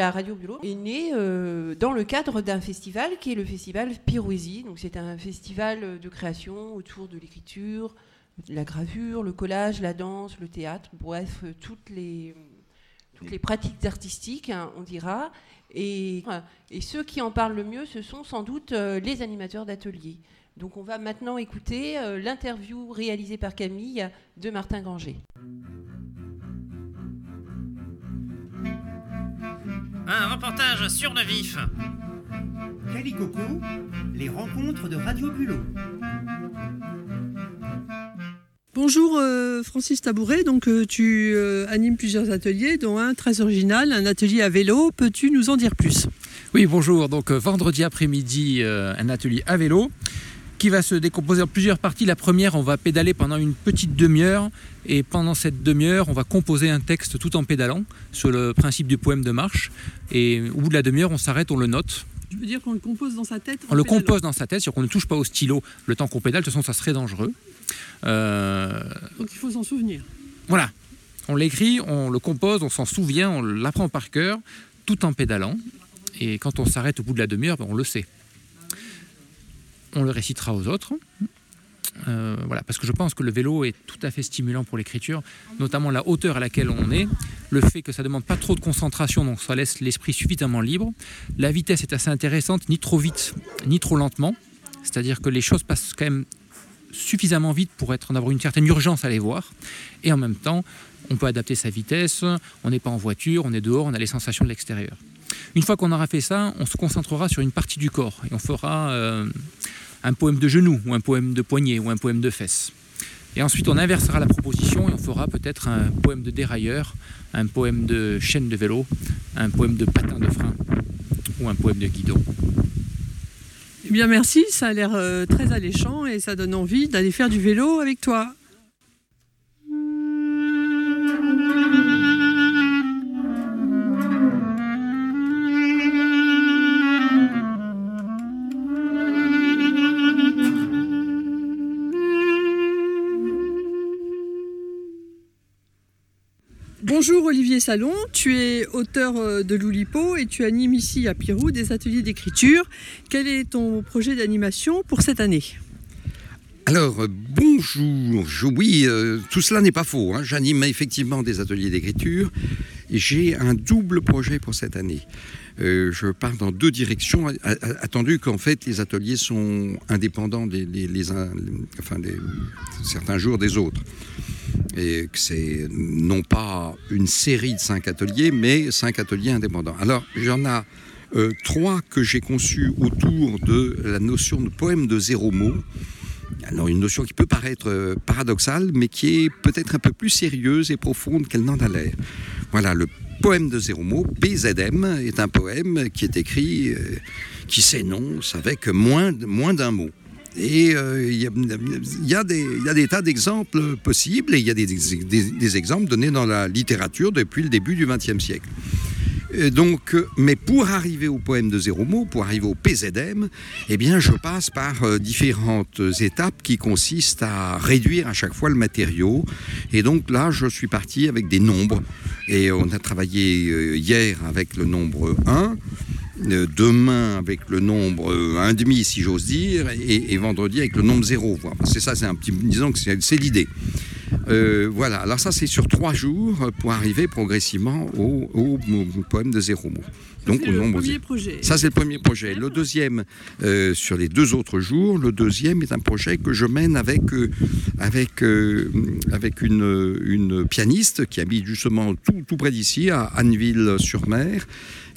La Radio Bulot est née euh, dans le cadre d'un festival qui est le festival Pirouésie. Donc c'est un festival de création autour de l'écriture, la gravure, le collage, la danse, le théâtre, bref, euh, toutes les, toutes les pratiques artistiques, hein, on dira. Et, et, ceux qui en parlent le mieux, ce sont sans doute euh, les animateurs d'ateliers. Donc on va maintenant écouter l'interview réalisée par Camille de Martin Granger. Un reportage sur le vif. Calicoco, les rencontres de Radio Bulot. Bonjour euh, Francis Tabouret, donc euh, tu euh, animes plusieurs ateliers, dont un très original, un atelier à vélo. Peux-tu nous en dire plus? Oui, bonjour. Donc vendredi après-midi, un atelier à vélo qui va se décomposer en plusieurs parties. La première, on va pédaler pendant une petite demi-heure et pendant cette demi-heure, on va composer un texte tout en pédalant sur le principe du poème de marche. Et au bout de la demi-heure, on s'arrête, on le note. Tu veux dire qu'on le compose dans sa tête On le compose dans sa tête, c'est-à-dire qu'on ne touche pas au stylo le temps qu'on pédale, de toute façon ça serait dangereux. Euh, Donc il faut s'en souvenir. Voilà, on l'écrit, on le compose, on s'en souvient, on l'apprend par cœur, tout en pédalant. Et quand on s'arrête au bout de la demi-heure, ben, on le sait on le récitera aux autres. Euh, voilà, parce que je pense que le vélo est tout à fait stimulant pour l'écriture, notamment la hauteur à laquelle on est, le fait que ça demande pas trop de concentration, donc ça laisse l'esprit suffisamment libre. La vitesse est assez intéressante, ni trop vite, ni trop lentement. C'est-à-dire que les choses passent quand même suffisamment vite pour être, en avoir une certaine urgence à les voir. Et en même temps, on peut adapter sa vitesse, on n'est pas en voiture, on est dehors, on a les sensations de l'extérieur. Une fois qu'on aura fait ça, on se concentrera sur une partie du corps et on fera euh, un poème de genou ou un poème de poignet ou un poème de fesses. Et ensuite, on inversera la proposition et on fera peut-être un poème de dérailleur, un poème de chaîne de vélo, un poème de patin de frein ou un poème de guidon. Eh bien, merci, ça a l'air euh, très alléchant et ça donne envie d'aller faire du vélo avec toi. Bonjour Olivier Salon, tu es auteur euh, de Loulipo et tu animes ici à Pirou des ateliers d'écriture. Quel est ton projet d'animation pour cette année? Alors, euh, bonjour. oui, euh, tout cela n'est pas faux. Hein. J'anime effectivement des ateliers d'écriture et j'ai un double projet pour cette année. je pars dans deux directions, attendu qu'en fait les ateliers sont indépendants des, enfin certains jours des autres que c'est non pas une série de cinq ateliers, mais cinq ateliers indépendants. Alors, il y en a euh, trois que j'ai conçus autour de la notion de poème de zéro mot. Alors, une notion qui peut paraître euh, paradoxale, mais qui est peut-être un peu plus sérieuse et profonde qu'elle n'en a l'air. Voilà, le poème de zéro mot, PZM, est un poème qui est écrit, euh, qui s'énonce avec moins, moins d'un mot. Et euh, il y, a des tas d'exemples possibles et il y a des, exemples donnés dans la littérature depuis le début du XXe siècle. donc, mais pour arriver au poème de zéro mot, pour arriver au PZM, eh bien, je passe par euh, différentes étapes qui consistent à réduire à chaque fois le matériau. Et donc là, je suis parti avec des nombres. Et on a travaillé euh, hier avec le nombre 1 demain avec le nombre 1,5 si j'ose dire, et, vendredi avec le nombre 0. C'est ça, c'est un petit, disons que c'est l'idée. Euh, voilà, alors ça c'est sur trois jours pour arriver progressivement au, poème de zéro mot. Donc au nombre. Premier projet. Ça c'est le premier projet. Le deuxième, euh, sur les deux autres jours, le deuxième est un projet que je mène avec, euh, avec, avec une, une, pianiste qui habite justement tout, tout près d'ici, à Anneville-sur-Mer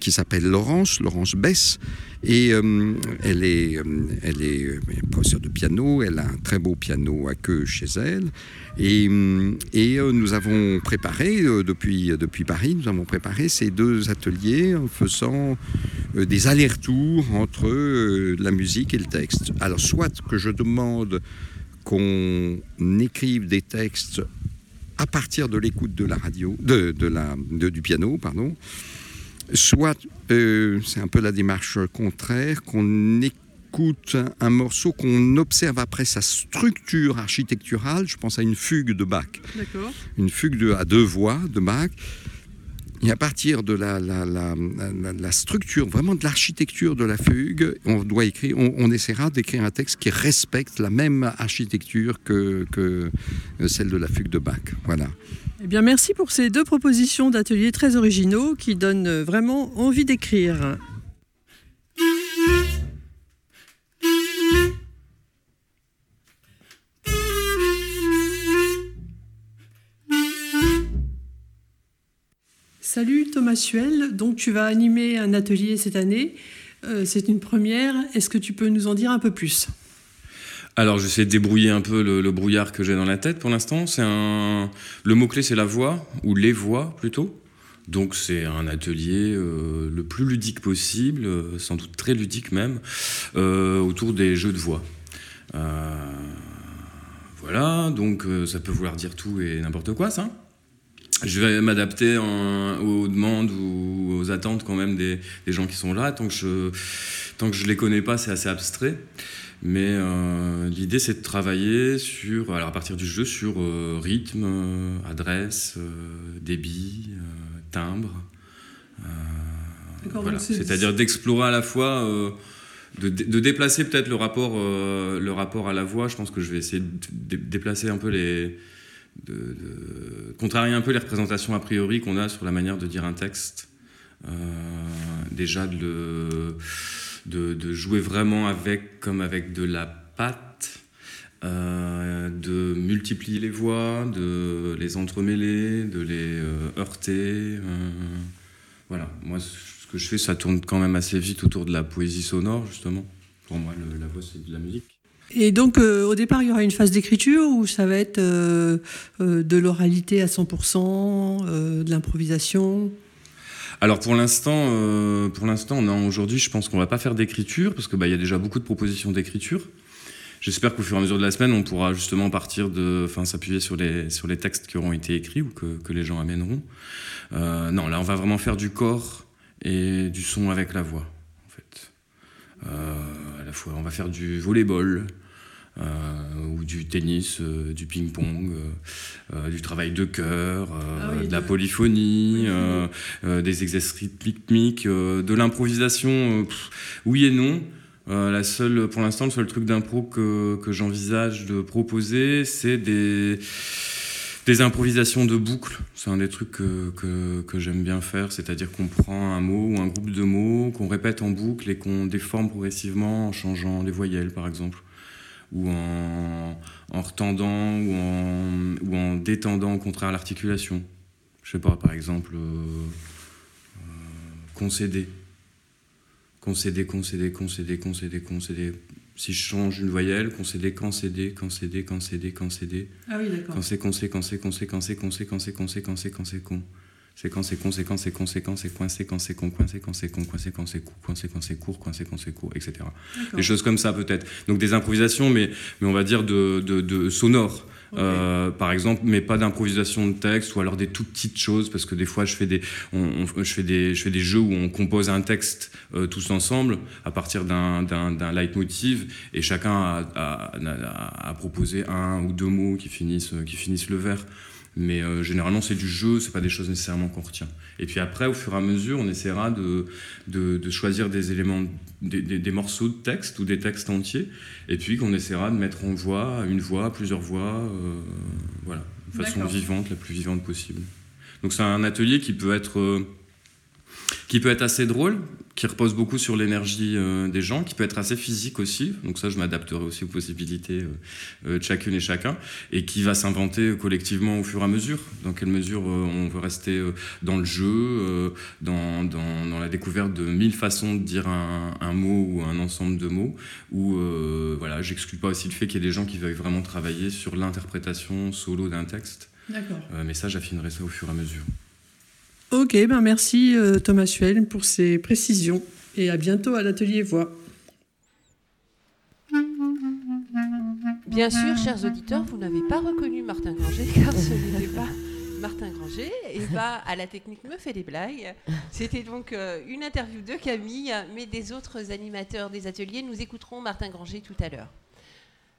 qui s'appelle Laurence, Laurence Bess. Et euh, elle est, euh, elle est euh, professeure de piano, elle a un très beau piano à queue chez elle. Et, et nous avons préparé, depuis, depuis Paris, nous avons préparé ces deux ateliers en faisant des allers-retours entre la musique et le texte. Alors, soit que je demande qu'on écrive des textes à partir de l'écoute de la radio, de, de la, du piano, pardon, soit, euh, c'est un peu la démarche contraire, qu'on écoute un morceau, qu'on observe après sa structure architecturale. Je pense à une fugue de Bach. Une fugue de, à deux voix de Bach. Et à partir de la, structure, vraiment de l'architecture de la fugue, on doit écrire, on, essaiera d'écrire un texte qui respecte la même architecture que, que celle de la fugue de Bach. Voilà. Eh bien, merci pour ces deux propositions d'ateliers très originaux qui donnent vraiment envie d'écrire. Salut Thomas Suel, donc tu vas animer un atelier cette année. Euh, c'est une première. Est-ce que tu peux nous en dire un peu plus? Alors, j'essaie de débrouiller un peu le, brouillard que j'ai dans la tête pour l'instant. Le mot-clé, c'est la voix, ou les voix plutôt. Donc, c'est un atelier euh, le plus ludique possible, euh, sans doute très ludique même, autour des jeux de voix. Voilà, donc ça peut vouloir dire tout et n'importe quoi, ça. Je vais m'adapter aux demandes ou aux attentes quand même des, des gens qui sont là. Tant que je tant que je les connais pas, c'est assez abstrait. Mais euh, l'idée, c'est de travailler sur, alors à partir du jeu, sur euh, rythme, euh, adresse, débit, timbre. Voilà. C'est-à-dire d'explorer à la fois, de, de déplacer peut-être le rapport, le rapport à la voix. Je pense que je vais essayer de dé- déplacer un peu les, de, contrarier un peu les représentations a priori qu'on a sur la manière de dire un texte. Euh, déjà de, de, jouer vraiment avec, comme avec de la pâte, euh, de multiplier les voix, de les entremêler, de les euh, heurter. voilà, moi ce que je fais, ça tourne quand même assez vite autour de la poésie sonore, justement. Pour moi, la voix, c'est de la musique. Et donc, euh, au départ, il y aura une phase d'écriture où ça va être euh, euh, de l'oralité à 100%, euh, de l'improvisation. Alors pour l'instant, pour. Aujourd'hui, je pense qu'on va pas faire d'écriture parce que bah y a déjà beaucoup de propositions d'écriture. J'espère qu'au fur et à mesure de la semaine, on pourra justement partir de, enfin, s'appuyer sur les sur les textes qui auront été écrits ou que, les gens amèneront. Non, là, on va vraiment faire du corps et du son avec la voix, en fait. À la fois, on va faire du volleyball. Euh, ou du tennis, euh, du ping-pong, euh, du travail de cœur, Ah oui, de la polyphonie, des exercices rythmiques, de l'improvisation, oui et non. Euh, la seule, pour l'instant, le seul truc d'impro que, que j'envisage de proposer, c'est des, des improvisations de boucles. C'est un des trucs que, que, que j'aime bien faire, c'est-à-dire qu'on prend un mot ou un groupe de mots, qu'on répète en boucle et qu'on déforme progressivement en changeant les voyelles, par exemple, ou en, en retendant ou en, ou en détendant au contraire l'articulation. Je sais pas, par exemple, euh, euh, concéder. Concéder, concéder, concéder, concéder, concéder. Si je change une voyelle, concéder, concéder, concéder, concéder, concéder. Ah oui, d'accord. Quand c'est con, c'est quand c'est con, c'est quand c'est con, c'est quand c'est con, con, c'est quand c'est coincé, quand c'est con, coincé, quand c'est con, coincé, quand c'est court, coincé, quand c'est court, coincé, quand c'est court, etc. Des choses comme ça peut-être. Donc des improvisations, mais, mais on va dire de, de, de sonores. Euh, par exemple, mais pas d'improvisation de texte ou alors des toutes petites choses parce que des fois je fais des, on, on- je fais des, je fais des jeux où on compose un texte euh, tous ensemble à partir d'un, d'un, d'un leitmotiv et chacun a, a, a- a proposé un ou deux mots qui finissent, qui finissent le vers. Mais euh, généralement, c'est du jeu, c'est pas des choses nécessairement qu'on retient. Et puis après, au fur et à mesure, on essaiera de, de, de choisir des éléments, des, des- des morceaux de texte ou des textes entiers, et puis qu'on essaiera de mettre en voix, une voix, plusieurs voix, euh, voilà, de façon vivante, la plus vivante possible. Donc c'est un atelier qui peut être euh, qui peut être assez drôle, qui repose beaucoup sur l'énergie euh, des gens, qui peut être assez physique aussi. Donc ça, je m'adapterai aussi aux possibilités euh, euh, de chacune et chacun, et qui va s'inventer collectivement au fur et à mesure. Dans quelle mesure euh, on veut rester dans le jeu, dans, dans, dans la découverte de mille façons de dire un, un mot ou un ensemble de mots, ou voilà, j'exclus pas aussi le fait qu'il y ait des gens qui veuillent vraiment travailler sur l'interprétation solo d'un texte. D'accord. Mais ça, j'affinerai ça au fur et à mesure. Ok, ben merci euh, Thomas Suel pour ces précisions et à bientôt à l'atelier voix. Bien sûr, chers auditeurs, vous n'avez pas reconnu Martin Granger car ce n'était pas Martin Granger et pas à la technique me fait des blagues. C'était donc euh, une interview de Camille, mais des autres animateurs des ateliers. Nous écouterons Martin Granger tout à l'heure.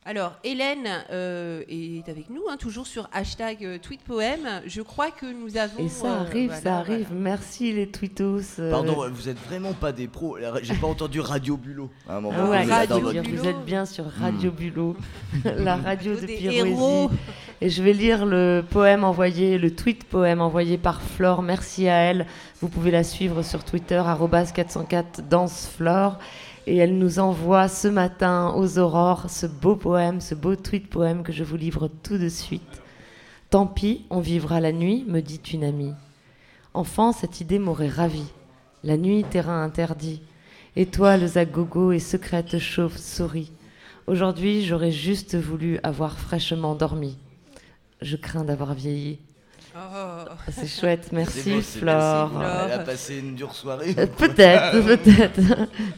Alors, Hélène euh, est avec nous, hein, toujours sur hashtag euh, tweetpoème. Je crois que nous avons. Et ça euh, arrive, voilà, ça arrive. voilà. Merci les tweetos. euh, Pardon, vous êtes vraiment pas des pros. J'ai pas entendu Radio Bulot à un moment. Ah ouais, dans Radio votre- vous êtes bien sur Radio Bulot, la radio de Piroésie. Et je vais lire le poème envoyé, le tweet poème envoyé par Flore. Merci à elle. Vous pouvez la suivre sur Twitter, arrobas 404 danseflore. Et elle nous envoie ce matin aux aurores ce beau poème, ce beau tweet poème que je vous livre tout de suite. Tant pis, on vivra la nuit, me dit une amie. Enfant, cette idée m'aurait ravi. La nuit, terrain interdit. Étoiles à gogo et secrètes chauves-souris. Aujourd'hui, j'aurais juste voulu avoir fraîchement dormi. Je crains d'avoir vieilli. Oh. C'est chouette, merci beau, Flore. Flore. Elle a passé une dure soirée. Euh, Peut-être, peut-être.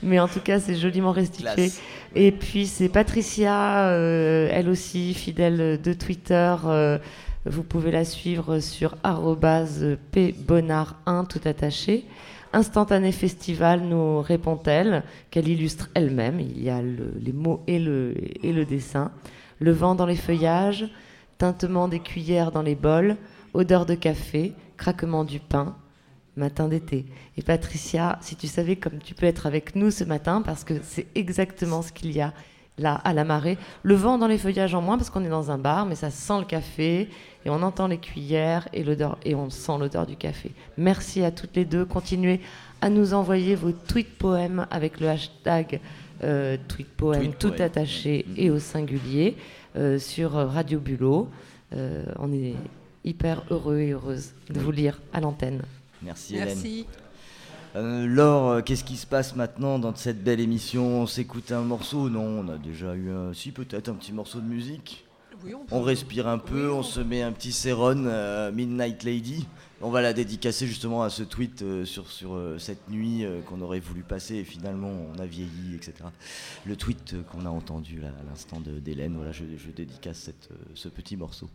Mais en tout cas, c'est joliment restitué. Classe. Et puis, c'est Patricia, euh, elle aussi, fidèle de Twitter. euh, vous pouvez la suivre sur arrobase pbonard1 tout attaché. Instantané Festival, nous répond-elle, qu'elle illustre elle-même. Il y a le- les mots et le, et le dessin. Le vent dans les feuillages, tintement des cuillères dans les bols, odeur de café, craquement du pain, matin d'été. Et Patricia, si tu savais comme tu peux être avec nous ce matin, parce que c'est exactement ce qu'il y a là à la marée. Le vent dans les feuillages en moins, parce qu'on est dans un bar, mais ça sent le café, et on entend les cuillères, et, l'odeur, et on sent l'odeur du café. Merci à toutes les deux. Continuez à nous envoyer vos tweets poèmes avec le hashtag euh, tweet poème tout poème. attaché et au singulier euh, sur Radio Bulot. Euh, on est hyper heureux et heureuse de vous lire à l'antenne. Merci Hélène. Merci. Euh, Laure, euh, qu'est-ce qui se passe maintenant dans cette belle émission? On s'écoute un morceau? Non, on a déjà eu un... Si, peut-être un petit morceau de musique. Oui, on peut- On respire un peu, Oui, on on- se met un petit Céron, euh, Midnight Lady. On va la dédicacer justement à ce tweet euh, sur, sur euh, cette nuit euh, qu'on aurait voulu passer et finalement on a vieilli, etc. Le tweet euh, qu'on a entendu là, à l'instant de- d'Hélène, voilà, je, je dédicace cette, euh, ce petit morceau.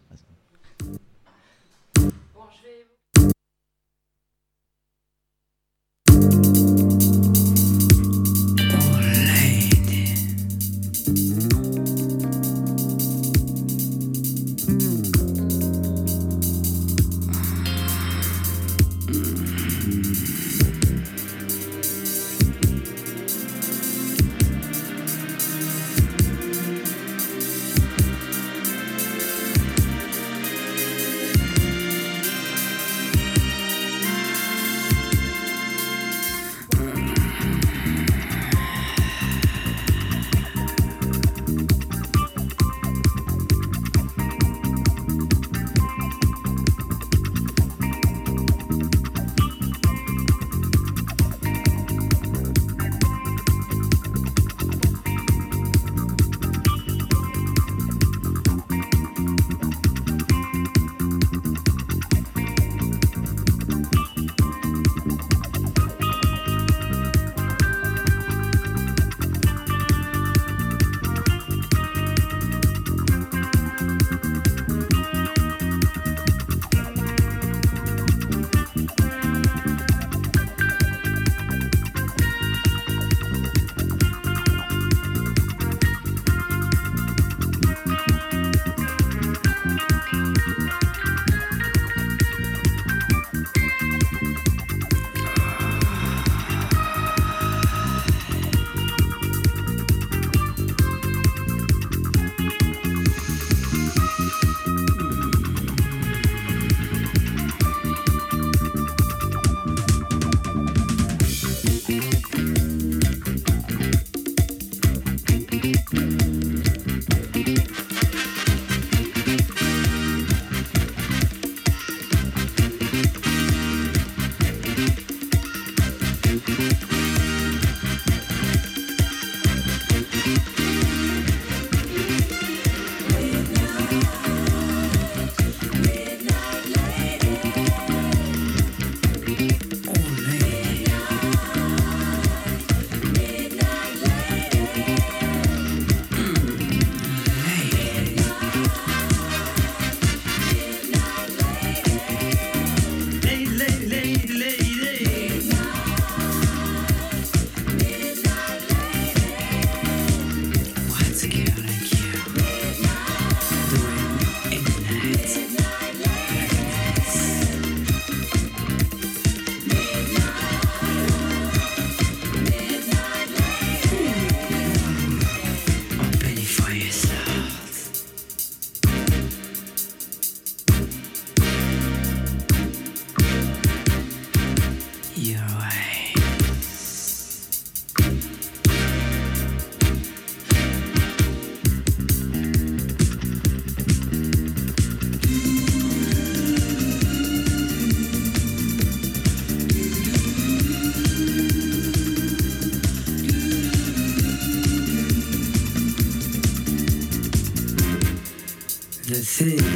thing.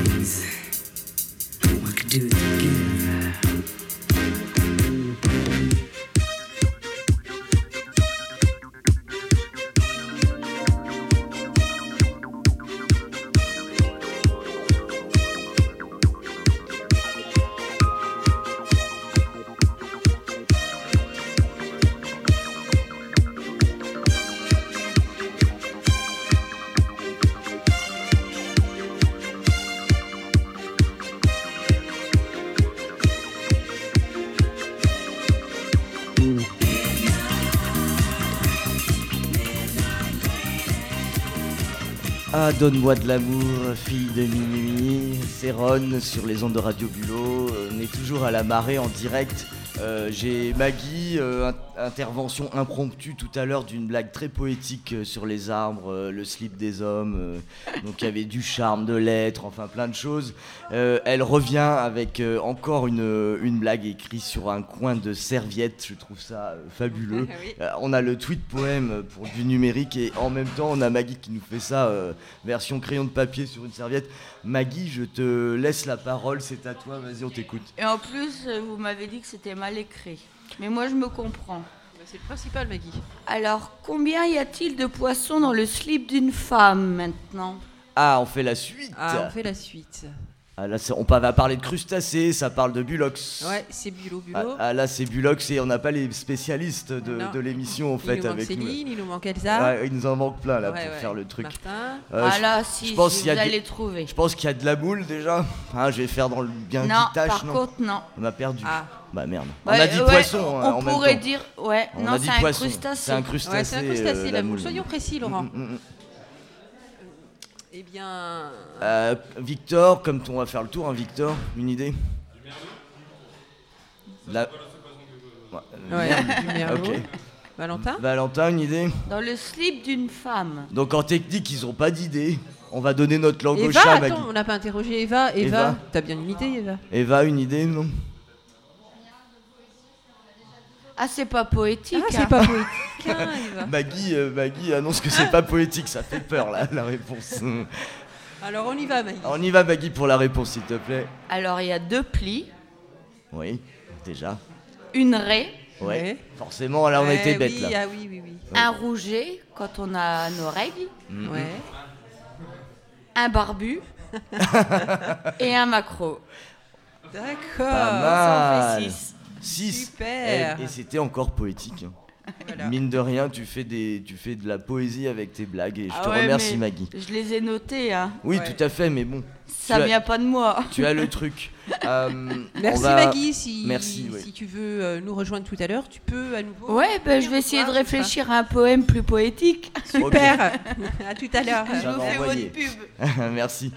Donne-moi de l'amour, fille de minuit. C'est sur les ondes de Radio Bulot. On est toujours à la marée en direct. Euh, J'ai Maggie, euh, intervention impromptue tout à l'heure d'une blague très poétique euh, sur les arbres, euh, le slip des hommes. euh, donc il y avait du charme, de l'être, enfin plein de choses. Euh, elle revient avec euh, encore une, une blague écrite sur un coin de serviette. Je trouve ça fabuleux. Oui. Euh, on a le tweet poème pour du numérique et en même temps on a Maggie qui nous fait ça euh, version crayon de papier sur une serviette. Maggie, je te laisse la parole, c'est à toi, vas-y on t'écoute. Et en plus, vous m'avez dit que c'était mal écrit. Mais moi, je me comprends. Bah, C'est le principal, Maggie. Alors, combien y a-t-il de poissons dans le slip d'une femme maintenant? Ah, on fait la suite. Ah, on fait la suite. Ah, là, on va parler de crustacés, ça parle de bulox. Ouais, c'est Bulot, Ah, Bulot. ah, là c'est bulox et on n'a pas les spécialistes de, l'émission en il fait nous manque avec nous. Céline, il nous manque Elsa. Ouais, il nous en manque plein là Ouais, pour ouais. faire le truc. Martin. Euh, Ah je- là, si, je pense si, des- trouver. Je pense qu'il y a de la boule déjà. Hein, je vais faire dans le bien Non, guitache, par non contre, non. On a perdu. Ah. Bah merde. Ouais, on a dit ouais, poisson on hein, en même pourrait temps. dire, ouais, On non, c'est un crustacé. C'est un crustacé. Ouais, c'est un crustacé, euh, la moule. Soyons précis, Laurent. Mm, mm, mm. Eh bien. Euh, Victor, comme on va faire le tour, hein, Victor, une idée La... Ouais, Ouais, merde. du merlot. Ok. Valentin Valentin, une idée Dans le slip d'une femme. Donc en technique, ils ont pas d'idée. On va donner notre langue au Eva, chat, Maggie. attends, on n'a pas interrogé Eva. Eva, Eva. t'as bien une idée, Eva Eva, une idée, non? Ah, c'est pas poétique. Ah, c'est hein. pas poétique, hein, Eva. Maggie, euh, Maggie annonce que c'est pas poétique, ça fait peur là, la réponse. Alors on y va, Maggie. On y va, Maggie, pour la réponse, s'il te plaît. Alors, il y a deux plis, Oui, déjà. une raie, Ouais. Ouais. Forcément, là, on a été bête oui, là. Ah oui, oui, oui. un rouget quand on a nos règles, Mm, Ouais. un barbu et un macro. D'accord. Pas Ça en mal. fait six. 6. Super. Et, et c'était encore poétique. Voilà. Mine de rien, tu fais, des, tu fais de la poésie avec tes blagues et je Ah te ouais, remercie, Maggie. Je les ai notés, hein. Oui, Ouais. tout à fait, mais bon, Ça vient pas de moi. tu as le truc. Euh, Merci va- Maggie, si, Merci, oui. si tu veux euh, nous rejoindre tout à l'heure, tu peux à nouveau. Ouais, ben je vais essayer de réfléchir à un poème plus poétique. Super. à tout à l'heure. Je vous fais votre pub. Merci.